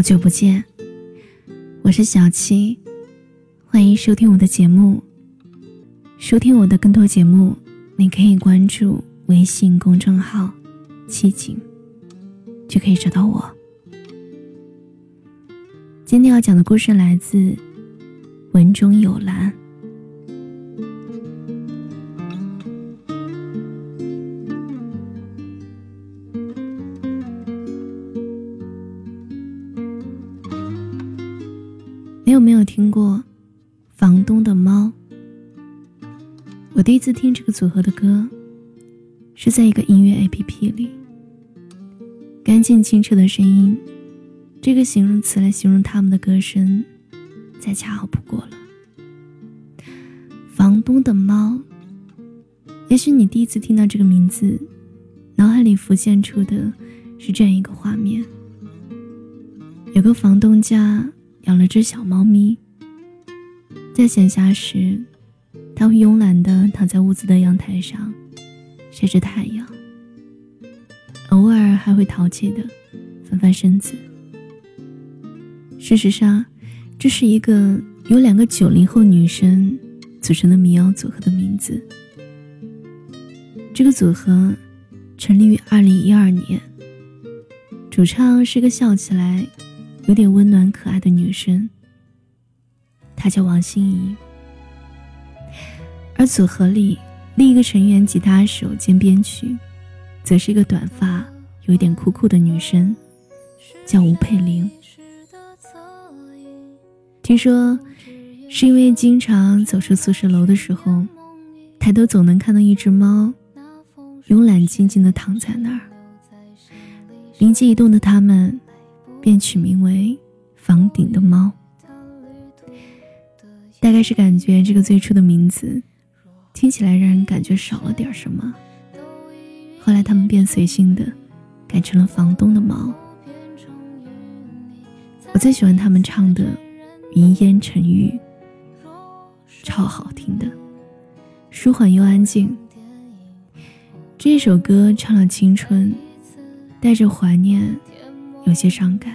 好久不见，我是小七，欢迎收听我的节目。收听我的更多节目，你可以关注微信公众号“七景”，就可以找到我。今天要讲的故事来自文中有兰。我第一次听这个组合的歌，是在一个音乐 APP 里。干净清澈的声音，这个形容词来形容他们的歌声，再恰好不过了。房东的猫，也许你第一次听到这个名字，脑海里浮现出的是这样一个画面：有个房东家。养了只小猫咪，在闲暇时，他会慵懒地躺在屋子的阳台上，晒着太阳。偶尔还会淘气地翻翻身子。事实上，这是一个由两个九零后女生组成的民谣组合的名字。这个组合成立于二零一二年，主唱是个笑起来。有点温暖可爱的女生，她叫王心怡。而组合里另一个成员吉他手兼编曲，则是一个短发、有点酷酷的女生，叫吴佩玲。听说是因为经常走出宿舍楼的时候，抬头总能看到一只猫，慵懒静静地躺在那儿。灵机一动的他们。便取名为“房顶的猫”，大概是感觉这个最初的名字听起来让人感觉少了点什么。后来他们便随性的改成了“房东的猫”。我最喜欢他们唱的《云烟成雨》，超好听的，舒缓又安静。这首歌唱了青春，带着怀念。有些伤感。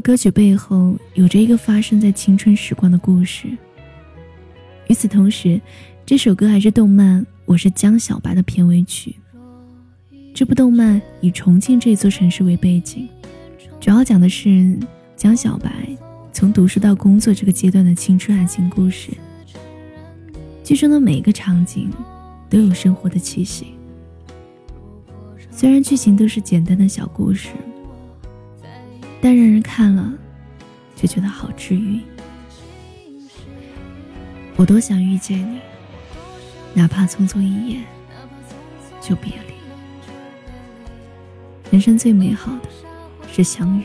歌曲背后有着一个发生在青春时光的故事。与此同时，这首歌还是动漫《我是江小白》的片尾曲。这部动漫以重庆这座城市为背景，主要讲的是江小白从读书到工作这个阶段的青春爱情故事。剧中的每一个场景都有生活的气息，虽然剧情都是简单的小故事，但让人看了就觉得好治愈。我多想遇见你，哪怕匆匆一眼就别离。人生最美好的是相遇，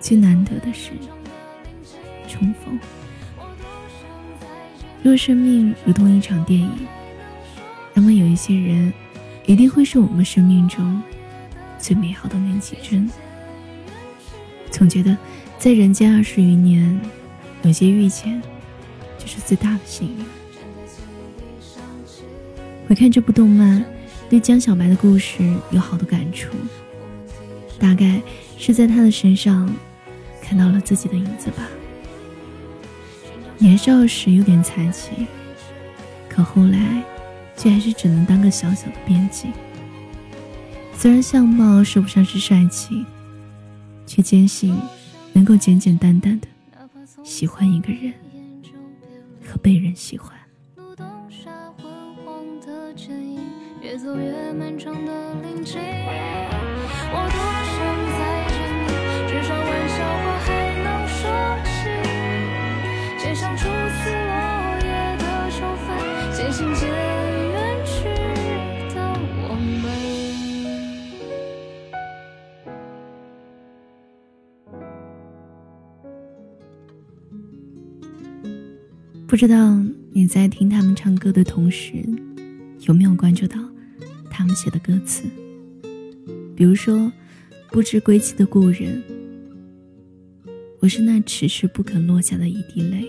最难得的是重逢。若生命如同一场电影，那么有一些人，一定会是我们生命中最美好的那几帧。总觉得，在人间二十余年，有些遇见，就是最大的幸运。回看这部动漫，对江小白的故事有好多感触，大概是在他的身上看到了自己的影子吧。年少时有点才气，可后来却还是只能当个小小的编辑。虽然相貌说不上是帅气，却坚信能够简简单单的喜欢一个人和被人喜欢。路灯下昏黄的剪影，越走越漫长的林径。我多想再见你，至少微笑或恨。不知道你在听他们唱歌的同时，有没有关注到他们写的歌词？比如说，不知归期的故人，我是那迟迟不肯落下的一滴泪，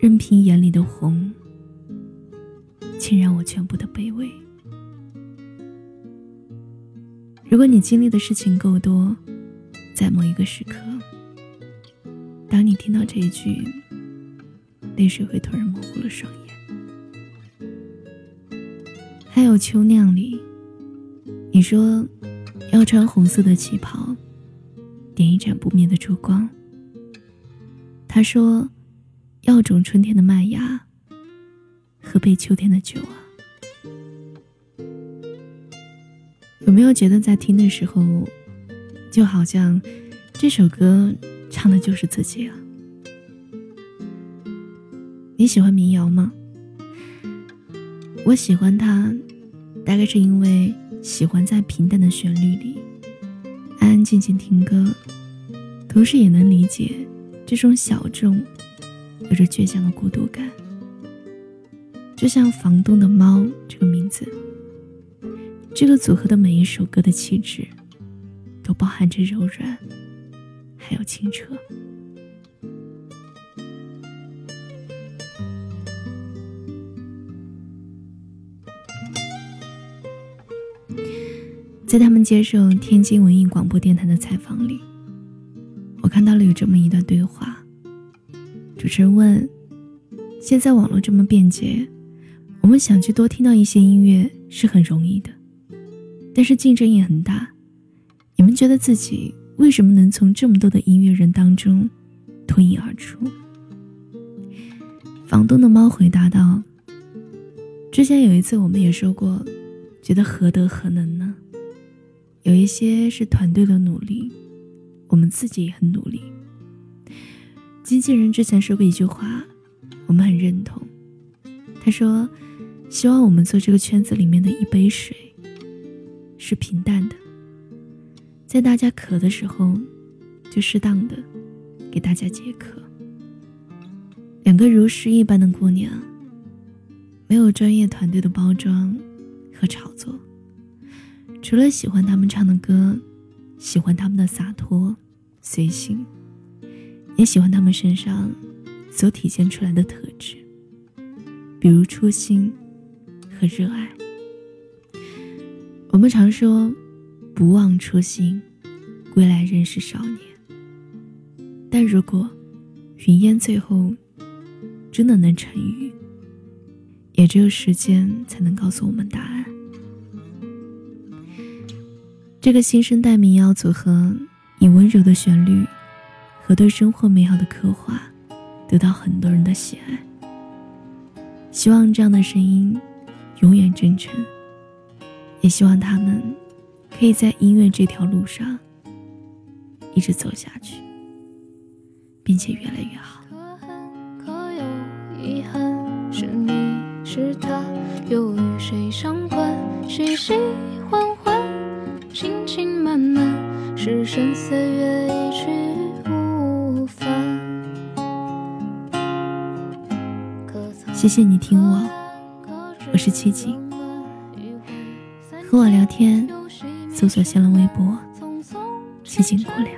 任凭眼里的红浸染我全部的卑微。如果你经历的事情够多，在某一个时刻，当你听到这一句。泪水会突然模糊了双眼。还有秋酿里，你说要穿红色的旗袍，点一盏不灭的烛光。他说要种春天的麦芽，喝杯秋天的酒啊。有没有觉得在听的时候，就好像这首歌唱的就是自己啊？你喜欢民谣吗？我喜欢它，大概是因为喜欢在平淡的旋律里安安静静听歌，同时也能理解这种小众、有着倔强的孤独感。就像《房东的猫》这个名字，这个组合的每一首歌的气质，都包含着柔软，还有清澈。在他们接受天津文艺广播电台的采访里，我看到了有这么一段对话。主持人问：“现在网络这么便捷，我们想去多听到一些音乐是很容易的，但是竞争也很大。你们觉得自己为什么能从这么多的音乐人当中脱颖而出？”房东的猫回答道：“之前有一次我们也说过，觉得何德何能呢？”有一些是团队的努力，我们自己也很努力。经纪人之前说过一句话，我们很认同。他说：“希望我们做这个圈子里面的一杯水，是平淡的，在大家渴的时候，就适当的给大家解渴。”两个如诗一般的姑娘，没有专业团队的包装和炒作。除了喜欢他们唱的歌，喜欢他们的洒脱、随性，也喜欢他们身上所体现出来的特质，比如初心和热爱。我们常说“不忘初心，归来仍是少年”，但如果云烟最后真的能成雨，也只有时间才能告诉我们答案。这个新生代民谣组合以温柔的旋律和对生活美好的刻画，得到很多人的喜爱。希望这样的声音永远真诚，也希望他们可以在音乐这条路上一直走下去，并且越来越好。可恨可有遗憾，是你是他，又与谁相关？喜喜欢。轻轻慢慢，是深岁月一去不返。谢谢你听我，我是七景。和我聊天，搜索新浪微博“七景姑娘”，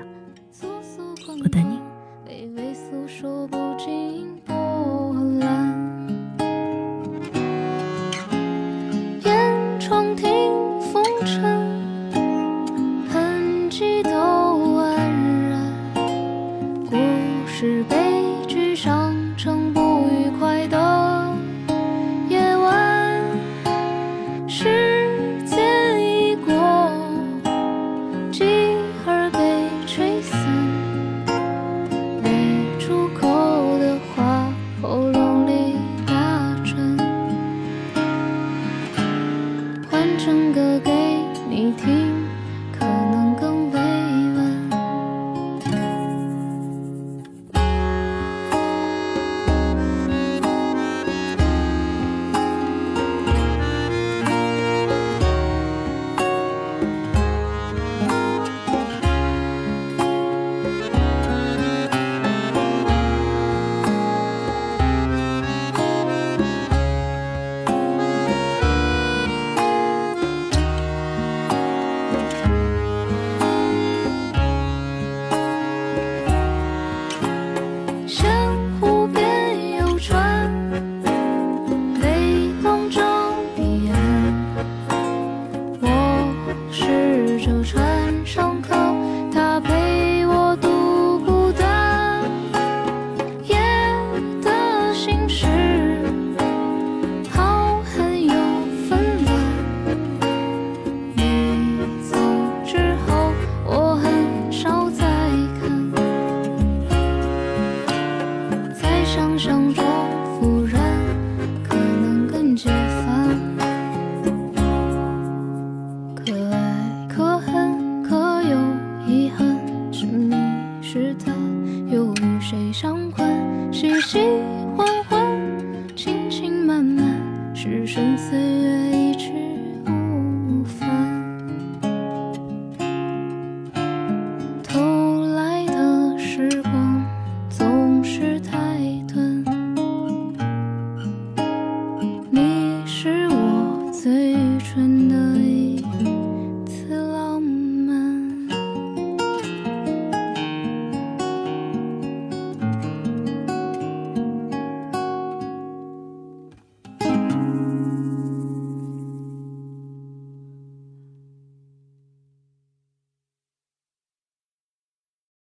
谁相关细细缓缓轻轻慢慢失神岁月一去无返偷来的时光总是太短你是我最愚蠢的